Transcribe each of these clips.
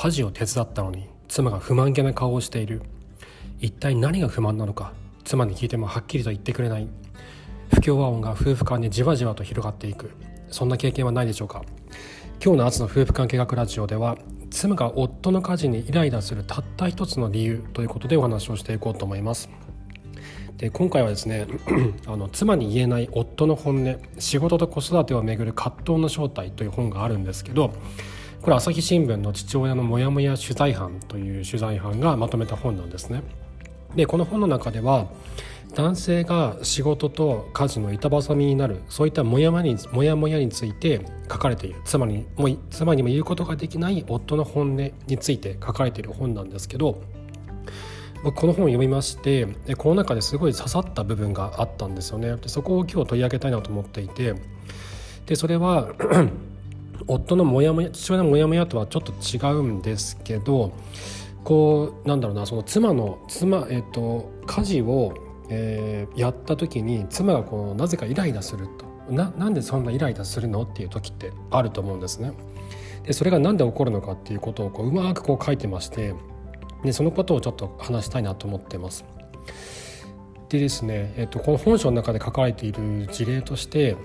家事を手伝ったのに妻が不満げな顔をしている。一体何が不満なのか妻に聞いてもはっきりと言ってくれない。不協和音が夫婦間にじわじわと広がっていく。そんな経験はないでしょうか。今日の朝の夫婦関係学ラジオでは妻が夫の家事にイライラするたった一つの理由ということでお話をしていこうと思います。で今回はですね あの妻に言えない夫の本音仕事と子育てをめぐる葛藤の正体という本があるんですけどこれ朝日新聞の父親のモヤモヤ取材班という取材班がまとめた本なんですね。でこの本の中では男性が仕事と家事の板挟みになるそういったモヤモヤにモヤモヤについて書かれている。妻にも妻にも言うことができない夫の本音について書かれている本なんですけど僕この本を読みましてこの中ですごい刺さった部分があったんですよね。でそこを今日取り上げたいなと思っていてでそれは夫のモヤモヤ父親のモヤモヤとはちょっと違うんですけどこうなんだろうなその妻の妻、えっと、家事を、えー、やった時に妻がこうなぜかイライラするとななんでそんなイライラするのっていう時ってあると思うんですね。でそれが何で起こるのかっていうことをこううまくこう書いてましてでそのことをちょっと話したいなと思ってます。でですね、えっと、この本書の中で書かれている事例として、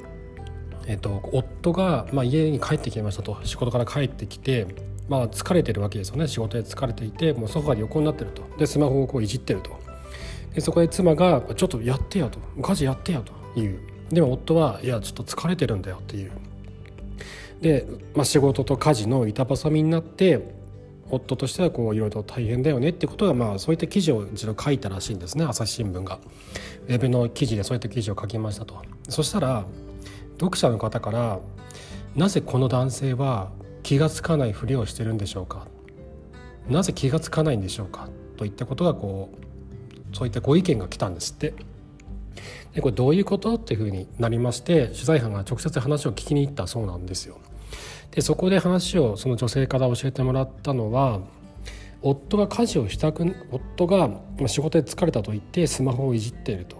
えっと、夫が、まあ、家に帰ってきましたと。仕事から帰ってきて、まあ、疲れてるわけですよね。仕事で疲れていてもうソファで横になってると。でスマホをこういじってると。でそこで妻が「ちょっとやってよ」と「家事やってよ」と。いう。でも夫は「いやちょっと疲れてるんだよ」っていう。で、まあ、仕事と家事の板挟みになって夫としてはこういろいろと大変だよねってことがまあそういった記事を一度書いたらしいんですね。朝日新聞が。ウェブの記事でそういった記事を書きましたと。そしたら読者の方からなぜこの男性は気が付かないふりをしてるんでしょうか？なぜ気が付かないんでしょうか？といったことがこうそういったご意見が来たんですって。でこれどういうこと？っていうふうになりまして取材班が直接話を聞きに行ったそうなんですよ。でそこで話をその女性から教えてもらったのは夫が家事をしたく夫が仕事で疲れたと言ってスマホをいじっていると。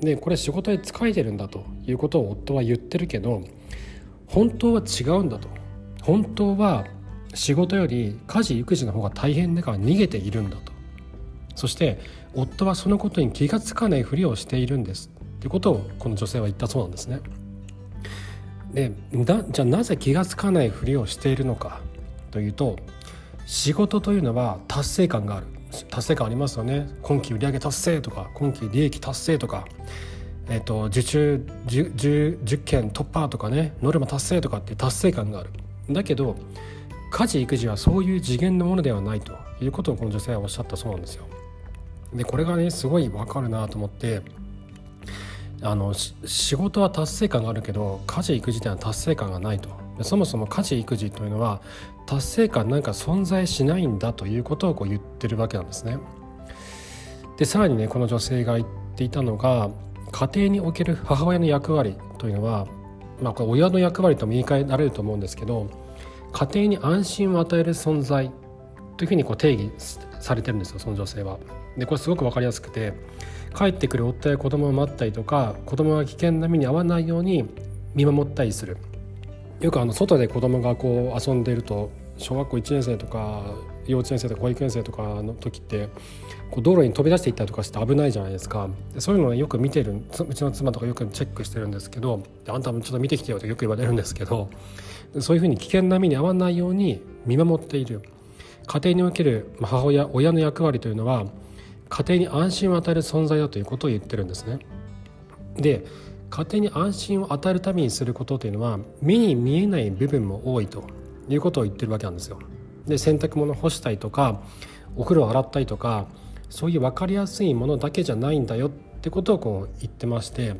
でこれ仕事で疲れてるんだということを夫は言ってるけど本当は違うんだと。本当は仕事より家事育児の方が大変だから逃げているんだと。そして夫はそのことに気が付かないふりをしているんです。ということをこの女性は言ったそうなんですね。でじゃあなぜ気が付かないふりをしているのかというと仕事というのは達成感がある。達成感ありますよね。今期売上達成とか今期利益達成とか、えーと、受注 10, 10, 10件突破とかねノルマ達成とかって達成感がある。だけど家事育児はそういう次元のものではないということをこの女性はおっしゃったそうなんですよ。でこれがねすごい分かるなと思ってあの仕事は達成感があるけど家事育児では達成感がないと。そもそも家事育児というのは達成感なんか存在しないんだということをこう言ってるわけなんですね。でさらにねこの女性が言っていたのが家庭における母親の役割というのは、まあ、これ親の役割とも言い換えられると思うんですけど家庭に安心を与える存在というふうにこう定義されてるんですよその女性は。でこれすごく分かりやすくて帰ってくる夫や子供を待ったりとか子供が危険な目に遭わないように見守ったりするよくあの外で子供がこう遊んでいると小学校1年生とか幼稚園生とか保育園生とかの時ってこう道路に飛び出していったりとかして危ないじゃないですかそういうのをよく見てるうちの妻とかよくチェックしてるんですけどあんたもちょっと見てきてよとよく言われるんですけどそういうふうに危険な目に遭わないように見守っている家庭における母親親の役割というのは家庭に安心を与える存在だということを言ってるんですね。で家庭に安心を与えるためにすることというのは目に見えない部分も多いということを言ってるわけなんですよ。で洗濯物干したりとかお風呂洗ったりとかそういう分かりやすいものだけじゃないんだよってことをこう言ってまして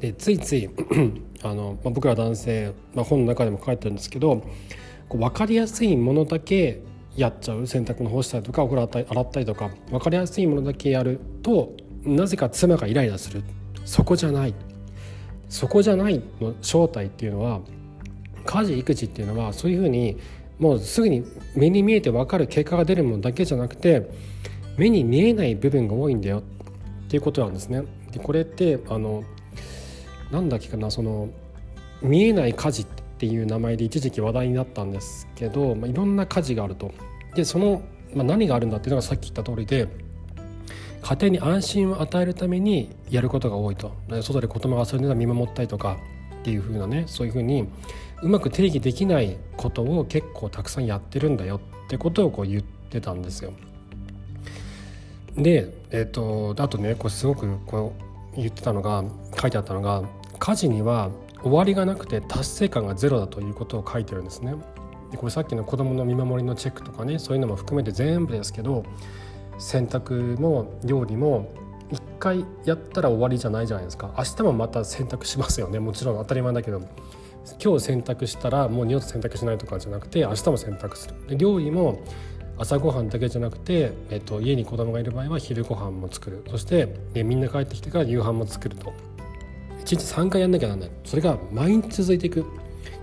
でついつい あの、まあ、僕ら男性、まあ、本の中でも書いてるんですけどこう分かりやすいものだけやっちゃう。洗濯物干したりとかお風呂洗ったりとか分かりやすいものだけやるとなぜか妻がイライラする。そこじゃない。そこじゃないの正体っていうのは家事育児っていうのはそういうふうにもうすぐに目に見えて分かる結果が出るものだけじゃなくて目に見えない部分が多いんだよっていうことなんですね。でこれってあのなんだっけかなその見えない家事っていう名前で一時期話題になったんですけど、まあ、いろんな家事があるとでその、まあ、何があるんだっていうのがさっき言った通りで家庭に安心を与えるためにやることが多いと外で子供が遊んでたら見守ったりとかっていう風なねそういう風にうまく定義できないことを結構たくさんやってるんだよってことをこう言ってたんですよ。で、えーと、あとねこれすごくこう言ってたのが書いてあったのが家事には終わりがなくて達成感がゼロだということを書いてるんですね。でこれさっきの子どもの見守りのチェックとかねそういうのも含めて全部ですけど洗濯も料理も一回やったら終わりじゃないじゃないですか。明日もまた洗濯しますよね。もちろん当たり前だけど。今日洗濯したらもう二度と洗濯しないとかじゃなくて明日も洗濯する。料理も朝ごはんだけじゃなくて、えっと、家に子供がいる場合は昼ご飯も作る。そしてみんな帰ってきてから夕飯も作ると。1日3回やんなきゃなんない。それが毎日続いていく。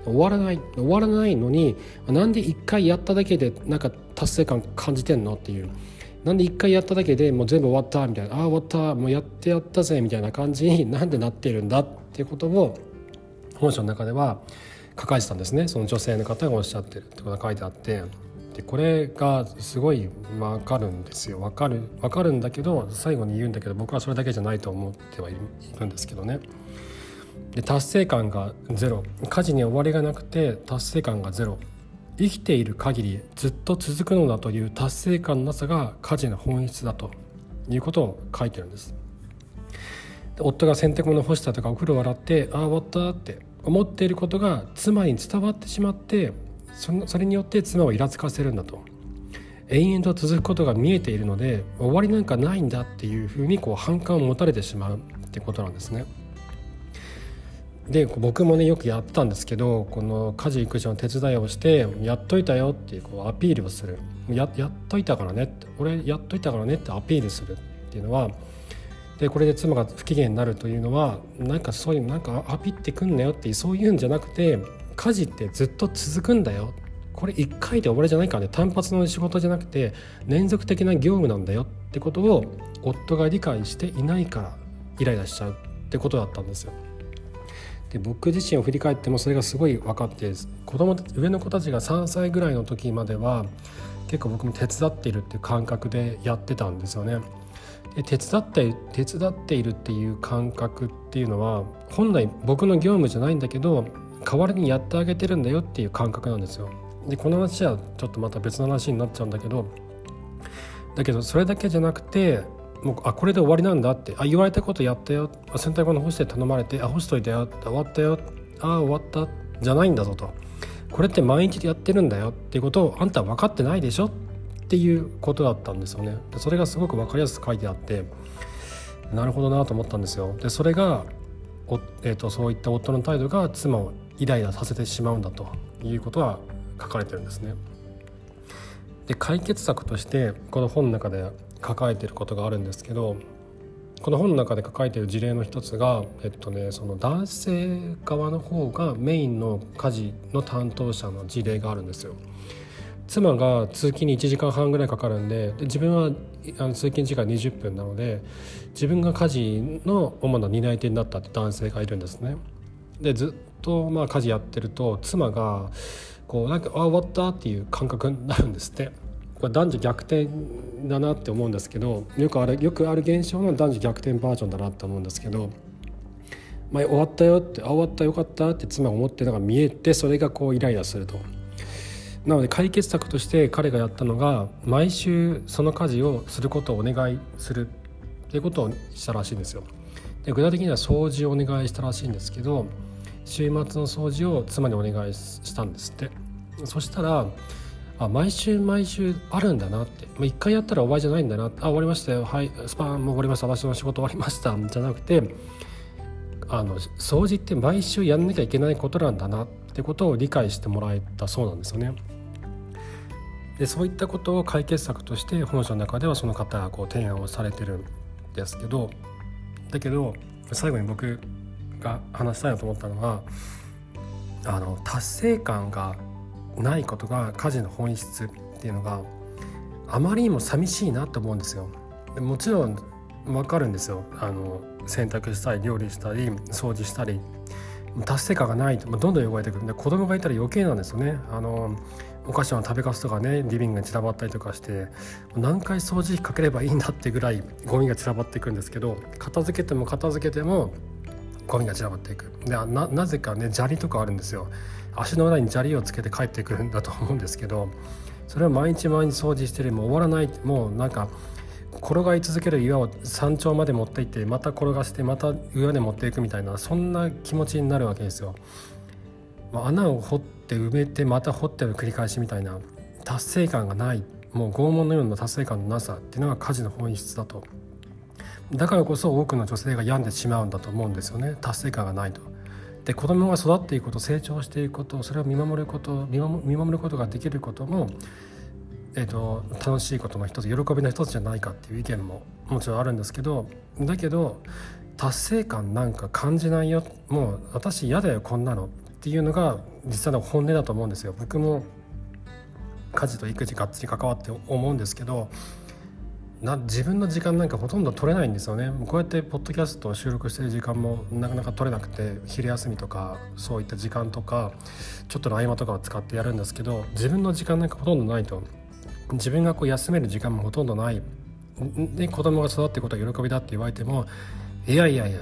終わらない。終わらないのになんで1回やっただけでなんか達成感感じてんのっていう。なんで1回やっただけでもう全部終わったみたいなああ終わったもうやってやったぜみたいな感じに なんでなってるんだっていうことを本書の中では書かれてたんですね。その女性の方がおっしゃってるってことが書いてあって。でこれがすごい分かるんですよ。分かる分かるんだけど最後に言うんだけど僕はそれだけじゃないと思ってはいるんですけどね。で達成感がゼロ。家事に終わりがなくて達成感がゼロ。生きている限りずっと続くのだという達成感のなさが家事の本質だということを書いてるんです夫が洗濯物干したとかお風呂洗ってああ終わったって思っていることが妻に伝わってしまってそのそれによって妻をイラつかせるんだと延々と続くことが見えているので終わりなんかないんだっていうふうにこう反感を持たれてしまうってことなんですね。で僕もねよくやったんですけどこの家事育児の手伝いをして「やっといたよ」っていうこうアピールをする。や「やっといたからね」って「俺やっといたからね」ってアピールするっていうのはでこれで妻が不機嫌になるというのはなんかそういうなんかアピってくんなよってそういうんじゃなくて家事ってずっと続くんだよ。これ1回で終わりじゃないからね。単発の仕事じゃなくて連続的な業務なんだよってことを夫が理解していないからイライラしちゃうってことだったんですよ。で僕自身を振り返ってもそれがすごい分かって子供上の子たちが3歳ぐらいの時までは結構僕も手伝っているっていう感覚でやってたんですよね。で手伝って手伝っているっていう感覚っていうのは本来僕の業務じゃないんだけど代わりにやってあげてるんだよっていう感覚なんですよ。でこの話はちょっとまた別の話になっちゃうんだけどだけどそれだけじゃなくてもうあこれで終わりなんだって。あ言われたことやったよ。洗濯物干して頼まれてあ干しといたよ。終わったよ。あ終わった。じゃないんだぞと。これって毎日やってるんだよっていうことをあんたは分かってないでしょっていうことだったんですよね。それがすごく分かりやすく書いてあってなるほどなと思ったんですよ。でそれがお、えーと、そういった夫の態度が妻をイライラさせてしまうんだということが書かれてるんですね。で解決策としてこの本の中で抱えていることがあるんですけどこの本の中で抱えている事例の一つが、えっとね、その男性側の方がメインの家事の担当者の事例があるんですよ。妻が通勤に1時間半ぐらいかかるんでで自分はあの通勤時間20分なので自分が家事の主な担い手になったって男性がいるんですね。でずっとまあ家事やってると妻がこうなんかあ終わったっていう感覚になるんですって。これ男女逆転だなって思うんですけどよくあるよくある現象の男女逆転バージョンだなって思うんですけど、まあ、終わったよってあ終わったよかったって妻が思ってるのが見えてそれがこうイライラすると。なので解決策として彼がやったのが毎週その家事をすることをお願いするっていうことをしたらしいんですよ。で具体的には掃除をお願いしたらしいんですけど週末の掃除を妻にお願いしたんですって。そしたらあ毎週毎週あるんだなって。一回やったら終わりじゃないんだな。あ終わりましたよ。はいスパンも終わりました私の仕事終わりました。じゃなくてあの掃除って毎週やんなきゃいけないことなんだなってことを理解してもらえたそうなんですよね。でそういったことを解決策として本書の中ではその方がこう提案をされてるんですけどだけど最後に僕が話したいなと思ったのはあの達成感がないことが家事の本質っていうのがあまりにも寂しいなと思うんですよ。もちろん分かるんですよ。あの洗濯したり料理したり掃除したり。達成感がないとどんどん汚れてくる。んで子供がいたら余計なんですよね。あのお菓子の食べかすとかねリビングに散らばったりとかして何回掃除機かければいいんだってぐらいゴミが散らばっていくんですけど片付けても片付けてもゴミが散らばっていく。でななぜかね砂利とかあるんですよ。足の裏に砂利をつけて帰ってくるんだと思うんですけどそれを毎日毎日掃除してる。もう終わらない。もうなんか転がり続ける岩を山頂まで持っていってまた転がしてまた上で持っていくみたいなそんな気持ちになるわけですよ。ま穴を掘って埋めてまた掘っての繰り返しみたいな達成感がない。もう拷問のような達成感のなさっていうのが家事の本質だと。だからこそ多くの女性が病んでしまうんだと思うんですよね達成感がないと。で子供が育っていくこと成長していくことそれを見守ること見守ることができることも、えーと、楽しいことの一つ喜びの一つじゃないかっていう意見ももちろんあるんですけどだけど達成感なんか感じないよもう私嫌だよこんなのっていうのが実際の本音だと思うんですよ。僕も家事と育児がっつり関わって思うんですけどな自分の時間なんかほとんど取れないんですよね。こうやってポッドキャストを収録してる時間もなかなか取れなくて昼休みとかそういった時間とかちょっとの合間とかを使ってやるんですけど自分の時間なんかほとんどないと。自分がこう休める時間もほとんどない。で子供が育っていくことは喜びだって言われてもいやいやいや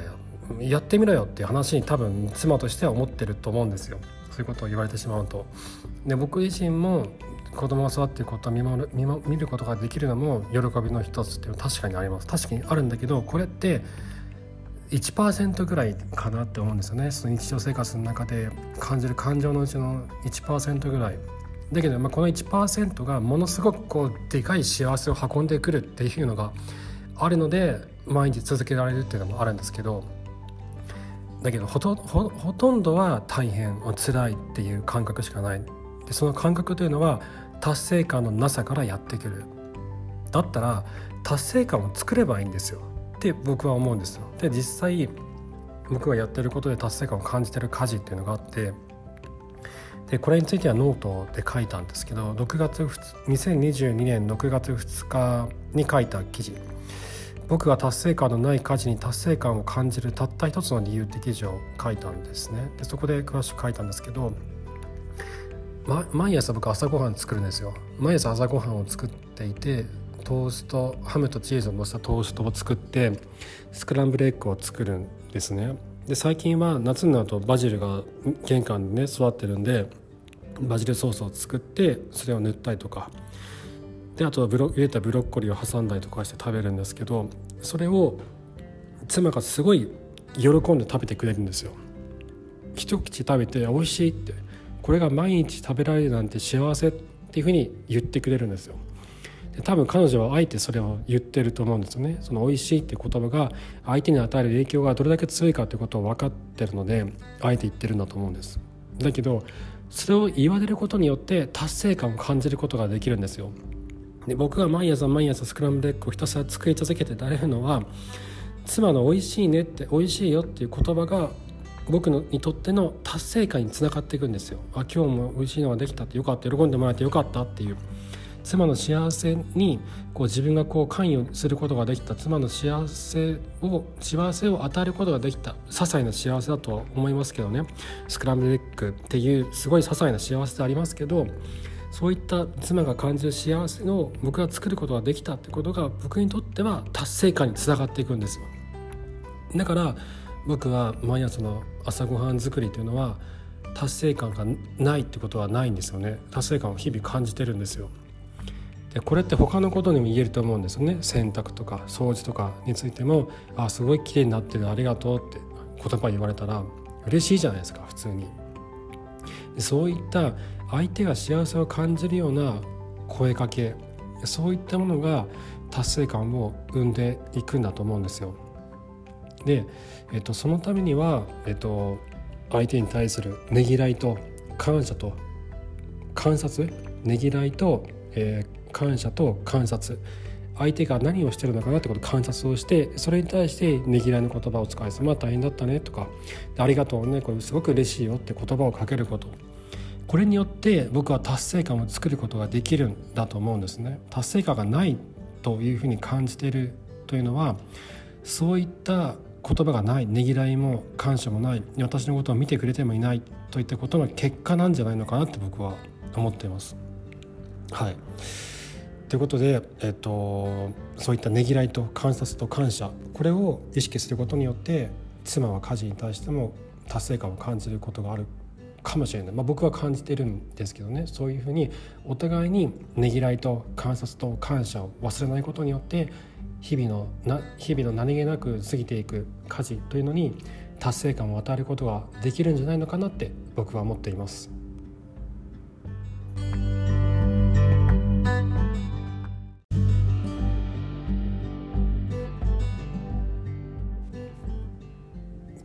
やってみろよっていう話に多分妻としては思ってると思うんですよ。そういうことを言われてしまうと。で僕自身も子供が育っていくことを見守る見見ることができるのも喜びの一つっていうのは確かにあります。確かにあるんだけどこれって1%ぐらいかなって思うんですよね。その日常生活の中で感じる感情のうちの1%ぐらい。だけど、まあ、この1%がものすごくこうでかい幸せを運んでくるっていうのがあるので毎日続けられるっていうのもあるんですけどだけどほとほとんどは大変辛いっていう感覚しかない。でその感覚というのは達成感のなさからやってくる。だったら達成感を作ればいいんですよ。って僕は思うんですよ。で実際僕がやってることで達成感を感じてる家事っていうのがあってでこれについてはノートで書いたんですけど6月2022年6月2日に書いた記事。僕が達成感のない家事に達成感を感じるたった一つの理由って記事を書いたんですね。でそこで詳しく書いたんですけどま、毎朝僕朝ごはん作るんですよ。毎朝朝ごはんを作っていてトーストハムとチーズをのせたトーストを作ってスクランブルエッグを作るんですね。で最近は夏になるとバジルが玄関でね育ってるんでバジルソースを作ってそれを塗ったりとか。であとはブロ入れたブロッコリーを挟んだりとかして食べるんですけどそれを妻がすごい喜んで食べてくれるんですよ。一口食べて美味しいって。これが毎日食べられるなんて幸せっていうふうに言ってくれるんですよ。で多分彼女はあえてそれを言ってると思うんですよね。その美味しいっていう言葉が相手に与える影響がどれだけ強いかっていうことを分かってるのであえて言ってるんだと思うんです。だけどそれを言われることによって達成感を感じることができるんですよ。で僕が毎朝毎朝スクランブルエッグをひたすら作り続けてられるのは妻の「美味しいね」って「美味しいよ」っていう言葉が僕のにとっての達成感につながっていくんですよ。あ今日も美味しいのができたってよかった喜んでもらえてよかったっていう。妻の幸せにこう自分がこう関与することができた。妻の幸せを幸せを与えることができた。些細な幸せだとは思いますけどね。スクランブルエッグっていうすごい些細な幸せでありますけどそういった妻が感じる幸せを僕が作ることができたってことが僕にとっては達成感につながっていくんですよ。だから僕は毎朝の朝ごはん作りというのは達成感がないってことはないんですよね。達成感を日々感じてるんですよ。でこれって他のことにも言えると思うんですよね。洗濯とか掃除とかについても「あすごい綺麗になってるありがとう」って言葉言われたら嬉しいじゃないですか普通に。でそういった相手が幸せを感じるような声かけそういったものが達成感を生んでいくんだと思うんですよ。で、えっと、そのためには、えっと、相手に対するねぎらいと感謝と観察ねぎらいと、えー、感謝と観察。相手が何をしてるのかなってことを観察をしてそれに対してねぎらいの言葉を使いまあ大変だったねとか。ありがとうねこれすごく嬉しいよって言葉をかけること。これによって僕は達成感を作ることができるんだと思うんですね。達成感がないというふうに感じているというのはそういった言葉がないねぎらいも感謝もない私のことを見てくれてもいないといったことの結果なんじゃないのかなって僕は思っています。はい。ということで、えっと、そういったねぎらいと観察と感謝これを意識することによって妻は家事に対しても達成感を感じることがあるかもしれない、まあ、僕は感じてるんですけどね。そういうふうにお互いにねぎらいと観察と感謝を忘れないことによって日々のな日々の何気なく過ぎていく家事というのに達成感を与えることができるんじゃないのかなって僕は思っています。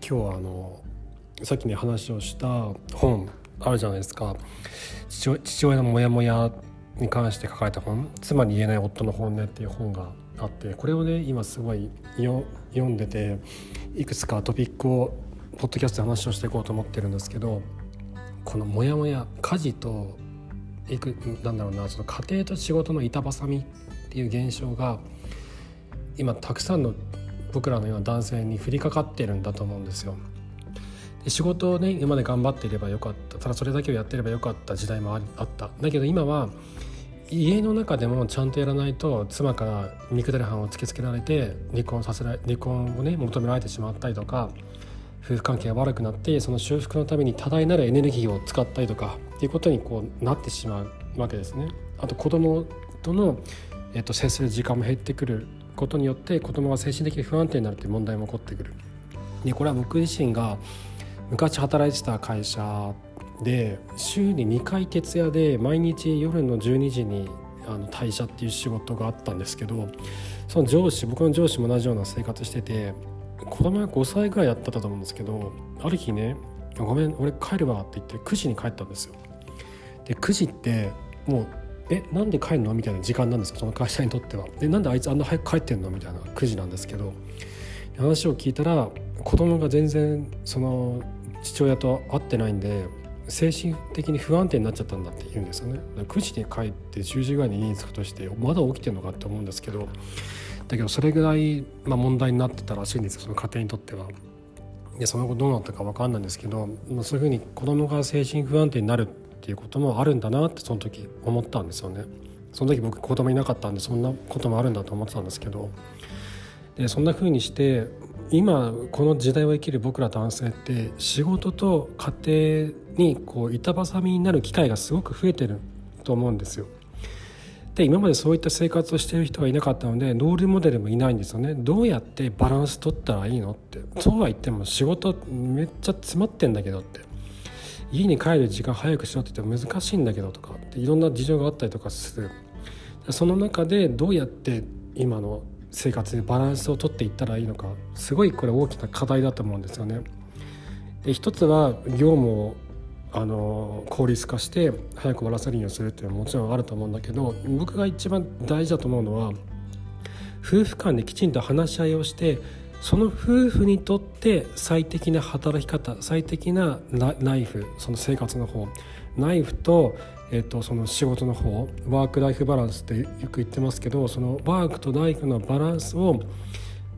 今日はあのさっきね話をした本あるじゃないですか父親のモヤモヤに関して書かれた本「妻に言えない夫の本音」っていう本があってこれをね今すごい読んでていくつかトピックをポッドキャストで話をしていこうと思ってるんですけどこのモヤモヤ家事といくなんだろうなその家庭と仕事の板挟みっていう現象が今たくさんの僕らのような男性に降りかかってるんだと思うんですよ。で仕事をね今まで頑張っていればよかったただそれだけをやってればよかった時代もあっただけど今は家の中でもちゃんとやらないと妻から見下り犯を突きつけられて離婚させられ離婚をね求められてしまったりとか夫婦関係が悪くなってその修復のために多大なるエネルギーを使ったりとかっていうことにこうなってしまうわけですね。あと子供との、えっと、接する時間も減ってくることによって子供が精神的に不安定になるという問題も起こってくる。でこれは僕自身が昔働いてた会社で週に2回徹夜で毎日夜の12時にあの退社っていう仕事があったんですけどその上司僕の上司も同じような生活してて子供が5歳ぐらいだったと思うんですけどある日ね「ごめん俺帰るわ」って言って9時に帰ったんですよ。で9時ってもうえなんで帰るの？みたいな時間なんですよその会社にとっては。でなんであいつあんな早く帰ってんの？みたいな9時なんですけど話を聞いたら子供が全然その父親と会ってないんで精神的に不安定になっちゃったんだって言うんですよね9時に帰って10時ぐらいに家に着くとしてまだ起きてるのかって思うんですけどだけどそれぐらい、まあ、問題になってたらしいんですよその家庭にとっては。でその後どうなったか分かんないんですけど、まあ、そういうふうに子供が精神不安定になるっていうこともあるんだなってその時思ったんですよね。その時僕子供いなかったんでそんなこともあるんだと思ってたんですけどでそんな風にして今この時代を生きる僕ら男性って仕事と家庭にこう板挟みになる機会がすごく増えてると思うんですよ。で今までそういった生活をしている人がいなかったのでロールモデルもいないんですよね。どうやってバランス取ったらいいのって。そうは言っても仕事めっちゃ詰まってんだけどって。家に帰る時間早くしろって言っても難しいんだけどとかっていろんな事情があったりとかする。その中でどうやって今の生活でバランスをとっていったらいいのかすごいこれ大きな課題だと思うんですよね。で一つは業務をあの効率化して早く終わらせるようにするっていうのはもちろんあると思うんだけど僕が一番大事だと思うのは夫婦間できちんと話し合いをしてその夫婦にとって最適な働き方最適なナイフその生活の方ナイフと,、えー、とその仕事の方ワーク・ライフ・バランスってよく言ってますけどそのワークとライフのバランスを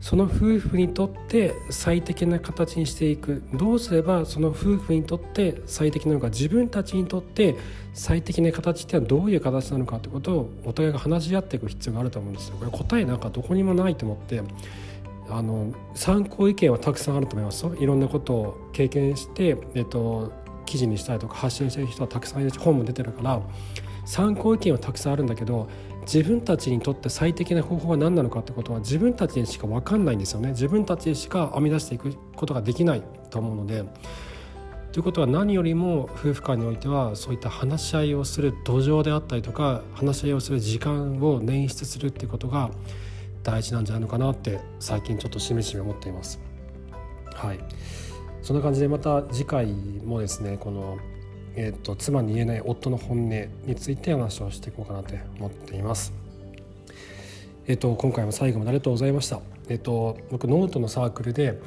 その夫婦にとって最適な形にしていくどうすればその夫婦にとって最適なのか自分たちにとって最適な形ってのはどういう形なのかってことをお互いが話し合っていく必要があると思うんですよ。これ答えなんかどこにもないと思ってあの参考意見はたくさんあると思いますいろんなことを経験して、えっと、記事にしたりとか発信してる人はたくさんいるし本も出てるから参考意見はたくさんあるんだけど自分たちにとって最適な方法は何なのかってことは自分たちにしか分かんないんですよね自分たちにしか編み出していくことができないと思うので。ということは何よりも夫婦間においてはそういった話し合いをする土壌であったりとか話し合いをする時間を捻出するっていうことが大事なんじゃないのかなって最近ちょっとしみじみ思っています。はいそんな感じでまた次回もですねこの、えーと、妻に言えない夫の本音について話をしていこうかなと思っています。えっ、ー、と今回も最後までありがとうございました。えっ、ー、と僕ノートのサークルで、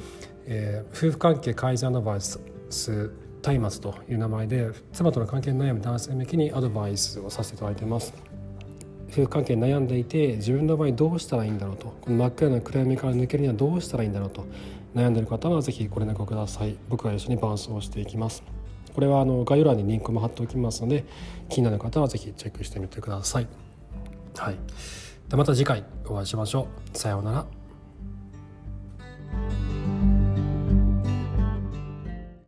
えー、夫婦関係改善アドバイス松明という名前で妻との関係に悩む男性向けにアドバイスをさせていただいてます。夫婦関係に悩んでいて自分の場合どうしたらいいんだろうとこの真っ暗な暗闇から抜けるにはどうしたらいいんだろうと悩んでる方は是非ご連絡ください。僕が一緒に伴走していきます。これはあの概要欄にリンクも貼っておきますので気になる方は是非チェックしてみてください。はい。でまた次回お会いしましょう。さようなら。